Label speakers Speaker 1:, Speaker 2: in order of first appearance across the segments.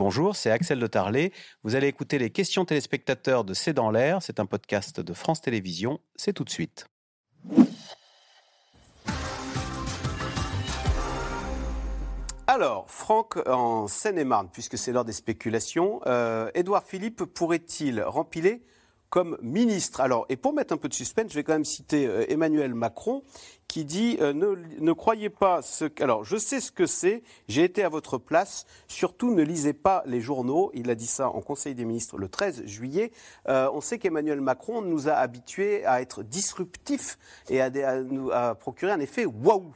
Speaker 1: Bonjour, c'est Axel de Tarlet. Vous allez écouter les questions téléspectateurs de C'est dans l'air. C'est un podcast de France Télévisions. C'est tout de suite. Alors, Franck, en Seine-et-Marne, puisque c'est l'heure des spéculations, euh, Édouard Philippe pourrait-il rempiler comme ministre. Alors, et pour mettre un peu de suspense, je vais quand même citer euh, Emmanuel Macron qui dit euh, ne, croyez pas ce. Alors, je sais ce que c'est, j'ai été à votre place, surtout ne lisez pas les journaux. Il a dit ça en Conseil des ministres le 13 juillet. Euh, on sait qu'Emmanuel Macron nous a habitués à être disruptifs et à, à procurer un effet waouh.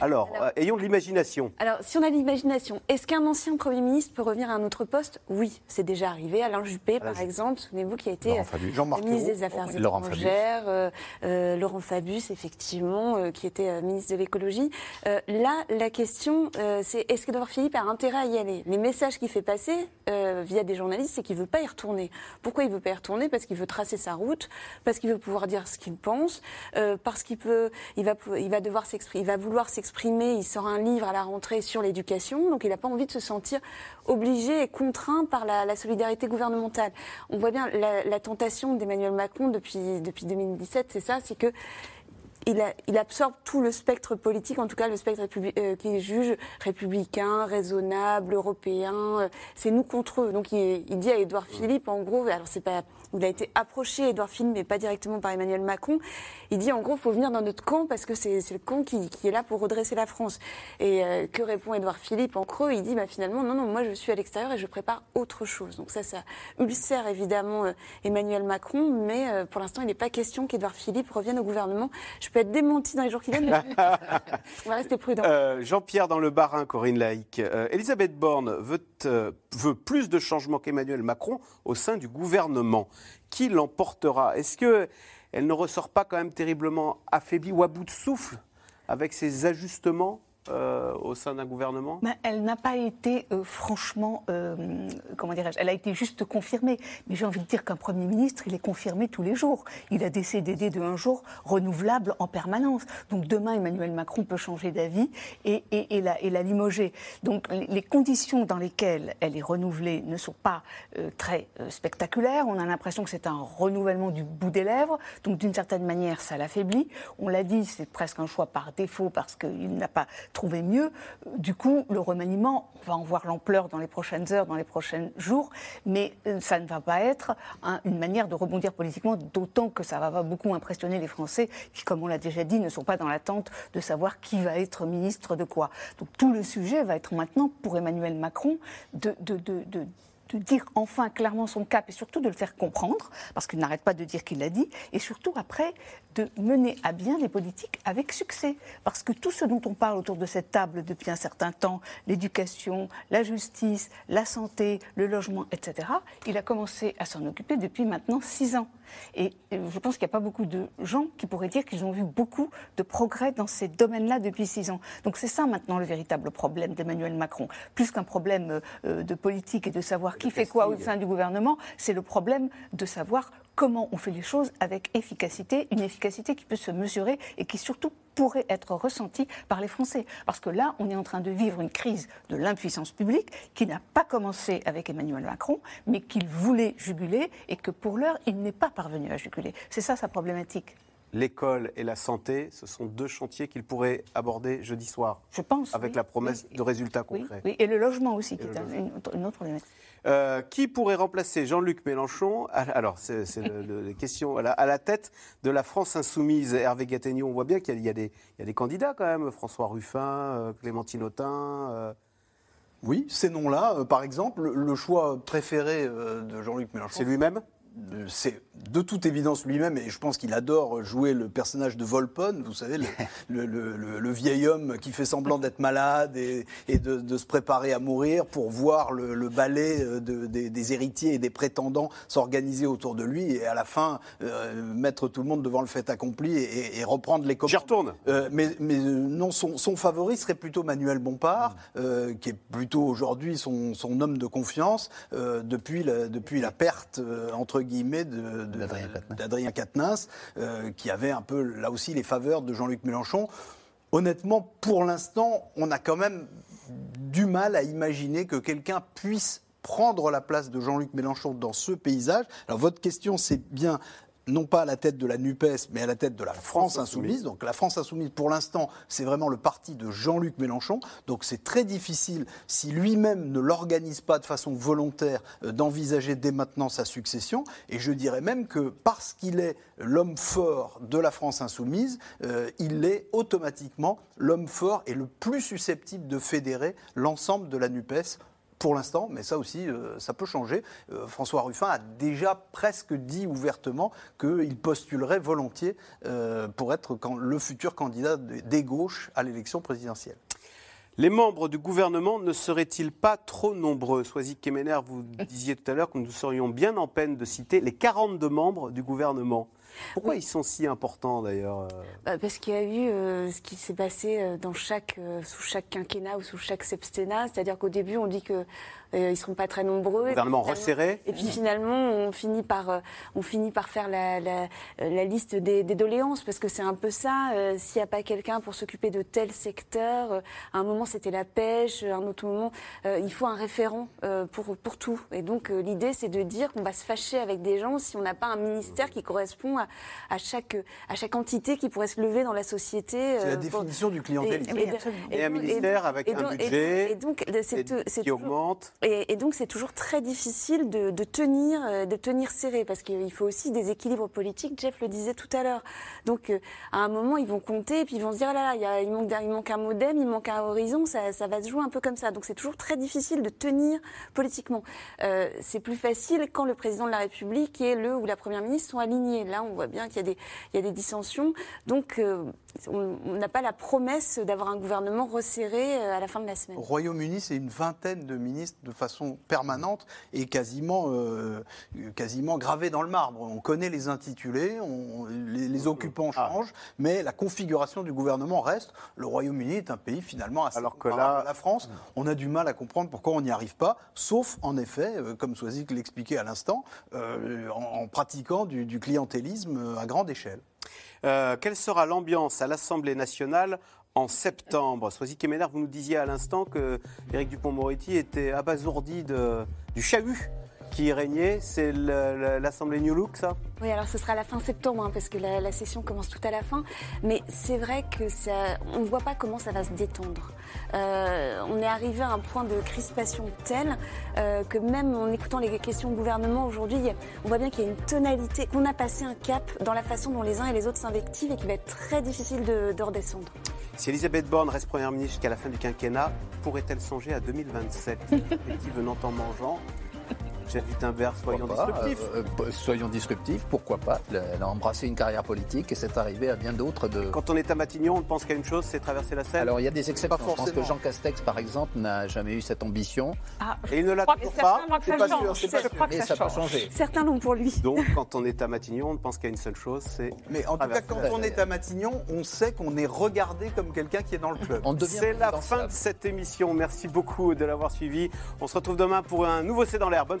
Speaker 1: Alors, euh, ayons de l'imagination.
Speaker 2: Alors, si on a de l'imagination, est-ce qu'un ancien Premier ministre peut revenir à un autre poste? Oui, c'est déjà arrivé. Alain Juppé, par exemple, souvenez-vous, qui a été euh, ministre des Affaires étrangères. Euh, euh, Laurent Fabius, effectivement, euh, qui était ministre de l'écologie. là, la question, c'est est-ce qu'Edouard Philippe a intérêt à y aller? Les messages qu'il fait passer via des journalistes, c'est qu'il ne veut pas y retourner. Pourquoi il ne veut pas y retourner? Parce qu'il veut tracer sa route, parce qu'il veut pouvoir dire ce qu'il pense, parce qu'il peut, il va, il va devoir s'exprimer, il va vouloir s'exprimer. Il sort un livre à la rentrée sur l'éducation, donc il n'a pas envie de se sentir obligé et contraint par la, solidarité gouvernementale. On voit bien la, tentation d'Emmanuel Macron depuis, depuis 2017, c'est ça, c'est que il, absorbe tout le spectre politique, en tout cas le spectre euh, qu'il juge républicain, raisonnable, européen. Euh, c'est nous contre eux. Donc il, il dit à Édouard Philippe, en gros, alors c'est pas il a été approché, Edouard Philippe, mais pas directement par Emmanuel Macron. Il dit en gros, il faut venir dans notre camp parce que c'est le camp qui, est là pour redresser la France. Et euh, que répond Edouard Philippe en creux? Il dit bah, finalement, non, non, moi je suis à l'extérieur et je prépare autre chose. Donc ça, ça ulcère évidemment euh, Emmanuel Macron, mais euh, pour l'instant, il n'est pas question qu'Edouard Philippe revienne au gouvernement. Je peux être démenti dans les jours qui viennent, mais on va rester prudent.
Speaker 1: Jean-Pierre dans le Barin, Corinne Laïc. Elisabeth Borne veut, veut plus de changements qu'Emmanuel Macron au sein du gouvernement qui l'emportera? Est-ce qu'elle ne ressort pas quand même terriblement affaiblie ou à bout de souffle avec ces ajustements? Euh, au sein d'un gouvernement
Speaker 3: Elle n'a pas été euh, franchement, euh, comment dirais-je, elle a été juste confirmée. Mais j'ai envie de dire qu'un Premier ministre, il est confirmé tous les jours. Il a des CDD de un jour renouvelables en permanence. Donc demain, Emmanuel Macron peut changer d'avis et, la, limoger. Donc les conditions dans lesquelles elle est renouvelée ne sont pas très spectaculaires. On a l'impression que c'est un renouvellement du bout des lèvres. Donc d'une certaine manière, ça l'affaiblit. On l'a dit, c'est presque un choix par défaut parce qu'il n'a pas trouver mieux. Du coup, le remaniement, on va en voir l'ampleur dans les prochaines heures, dans les prochains jours, mais euh, ça ne va pas être une manière de rebondir politiquement, d'autant que ça va beaucoup impressionner les Français qui, comme on l'a déjà dit, ne sont pas dans l'attente de savoir qui va être ministre de quoi. Donc tout le sujet va être maintenant pour Emmanuel Macron de, de dire enfin clairement son cap et surtout de le faire comprendre, parce qu'il n'arrête pas de dire qu'il l'a dit, et surtout après de mener à bien les politiques avec succès. Parce que tout ce dont on parle autour de cette table depuis un certain temps, l'éducation, la justice, la santé, le logement, etc., il a commencé à s'en occuper depuis maintenant six ans. Et je pense qu'il n'y a pas beaucoup de gens qui pourraient dire qu'ils ont vu beaucoup de progrès dans ces domaines-là depuis six ans. Donc c'est ça maintenant le véritable problème d'Emmanuel Macron. Plus qu'un problème euh, de politique et de savoir qui fait quoi au sein du gouvernement, c'est le problème de savoir comment on fait les choses avec efficacité, une efficacité qui peut se mesurer et qui surtout pourrait être ressentie par les Français. Parce que là, on est en train de vivre une crise de l'impuissance publique qui n'a pas commencé avec Emmanuel Macron, mais qu'il voulait juguler et que pour l'heure, il n'est pas parvenu à juguler. C'est ça sa problématique
Speaker 1: l'école et la santé, ce sont deux chantiers qu'il pourrait aborder jeudi soir.
Speaker 3: Je pense.
Speaker 1: Avec la promesse de résultats concrets.
Speaker 3: Oui, et le logement aussi, qui est une, autre problématique.
Speaker 1: Euh, qui pourrait remplacer Jean-Luc Mélenchon Alors, c'est la question à la, tête de la France insoumise. Hervé Gattegnon, on voit bien qu'il y, a des candidats quand même. François Ruffin, euh, Clémentine Autain. Euh.
Speaker 4: Oui, ces noms-là, par exemple, le choix préféré de Jean-Luc Mélenchon.
Speaker 1: C'est lui-même?
Speaker 4: C'est de toute évidence lui-même, et je pense qu'il adore jouer le personnage de Volpone, vous savez, le, vieil homme qui fait semblant d'être malade et, de, se préparer à mourir pour voir le, ballet euh, des, héritiers et des prétendants s'organiser autour de lui et à la fin euh, mettre tout le monde devant le fait accompli et, reprendre les
Speaker 1: commandes. J'y retourne.
Speaker 4: Euh, mais, non, son, favori serait plutôt Manuel Bompard, qui est plutôt aujourd'hui son, homme de confiance depuis, la, depuis la perte entre guillemets d'Adrien Quatennens, euh, qui avait un peu là aussi les faveurs de Jean-Luc Mélenchon. Honnêtement, pour l'instant, on a quand même du mal à imaginer que quelqu'un puisse prendre la place de Jean-Luc Mélenchon dans ce paysage. Alors votre question, c'est bien non pas à la tête de la NUPES, mais à la tête de la France insoumise. Donc la France insoumise, pour l'instant, c'est vraiment le parti de Jean-Luc Mélenchon. Donc c'est très difficile, si lui-même ne l'organise pas de façon volontaire, euh, d'envisager dès maintenant sa succession. Et je dirais même que parce qu'il est l'homme fort de la France insoumise, euh, il est automatiquement l'homme fort et le plus susceptible de fédérer l'ensemble de la NUPES pour l'instant, mais ça aussi, euh, ça peut changer. Euh, François Ruffin a déjà presque dit ouvertement qu'il postulerait volontiers euh, pour être le futur candidat des gauches à l'élection présidentielle.
Speaker 1: Les membres du gouvernement ne seraient-ils pas trop nombreux? Soisy Kemener, vous disiez tout à l'heure que nous serions bien en peine de citer les 42 membres du gouvernement. Pourquoi ils sont si importants d'ailleurs euh
Speaker 2: bah, Parce qu'il y a eu euh, ce qui s'est passé euh, dans chaque, sous chaque quinquennat ou sous chaque septennat. C'est-à-dire qu'au début, on dit que ils ne seront pas très nombreux.
Speaker 1: Gouvernement resserré.
Speaker 2: Et puis finalement, on finit par, on finit par faire la, la, liste des, doléances, parce que c'est un peu ça. S'il n'y a pas quelqu'un pour s'occuper de tel secteur, à un moment c'était la pêche, à un autre moment, il faut un référent pour, pour tout. Et donc l'idée, c'est de dire qu'on va se fâcher avec des gens si on n'a pas un ministère qui correspond à à, chaque, à chaque entité qui pourrait se lever dans la société.
Speaker 4: C'est la euh, définition du clientélisme.
Speaker 1: Et, un ministère avec un budget qui augmente.
Speaker 2: Et, donc c'est toujours très difficile de, tenir, euh, de tenir serré parce qu'il faut aussi des équilibres politiques. Jeff le disait tout à l'heure. Donc euh, à un moment ils vont compter et puis ils vont se dire ah là, là il, manque, il manque un modem, il manque un horizon, ça, ça va se jouer un peu comme ça. Donc c'est toujours très difficile de tenir politiquement. c'est plus facile quand le président de la République et le ou la première ministre sont alignés. Là on voit bien qu'il y, y, a des dissensions. Donc, euh, on n'a pas la promesse d'avoir un gouvernement resserré euh, à la fin de la semaine.
Speaker 4: Au Royaume-Uni, c'est une vingtaine de ministres de façon permanente et quasiment, euh, quasiment gravée dans le marbre. On connaît les intitulés, on, les, occupants ah. changent, mais la configuration du gouvernement reste. Le Royaume-Uni est un pays finalement assez Alors que là, à la France. On a du mal à comprendre pourquoi on n'y arrive pas, sauf en effet, comme Soazic l'expliquait à l'instant, en, pratiquant du, du clientélisme euh, à grande échelle.
Speaker 1: Euh, quelle sera l'ambiance à l'Assemblée nationale en septembre? Soisy Kemener, vous nous disiez à l'instant que Éric Dupont-Moretti était abasourdi du chahut qui régnait, c'est l'Assemblée New Look, ça?
Speaker 2: Oui, alors ce sera la fin septembre, hein, parce que la, session commence tout à la fin. Mais c'est vrai que ça, on ne voit pas comment ça va se détendre. Euh, on est arrivé à un point de crispation tel euh, que même en écoutant les questions au gouvernement aujourd'hui, on voit bien qu'il y a une tonalité, qu'on a passé un cap dans la façon dont les uns et les autres s'invectivent et qu'il va être très difficile de, de redescendre.
Speaker 1: Si Elisabeth Borne reste Première ministre jusqu'à la fin du quinquennat, pourrait-elle songer à 2027 venant en mangeant Jeff Wittenberg, soyons disruptifs.
Speaker 5: Euh, euh, soyons disruptifs, pourquoi pas Elle a embrassé une carrière politique et c'est arrivé à bien d'autres de.
Speaker 1: Quand on est à Matignon, on pense qu'à une chose, c'est traverser la Seine.
Speaker 5: Alors il y a des exceptions. Je pense que Jean Castex, par exemple, n'a jamais eu cette ambition.
Speaker 1: Ah, et il ne l'a toujours pas.
Speaker 2: C'est pas sûr. C'est pas sûr. Mais ça, peut changer. Certains l'ont pour lui.
Speaker 1: Donc quand on est à Matignon, on ne pense qu'à une seule chose, c'est.
Speaker 4: Mais en tout cas, quand on est à Matignon, on sait qu'on est regardé comme quelqu'un qui est dans le club.
Speaker 1: C'est la fin de cette émission. Merci beaucoup de l'avoir suivi. On se retrouve demain pour un nouveau C'est dans l'air. Bonne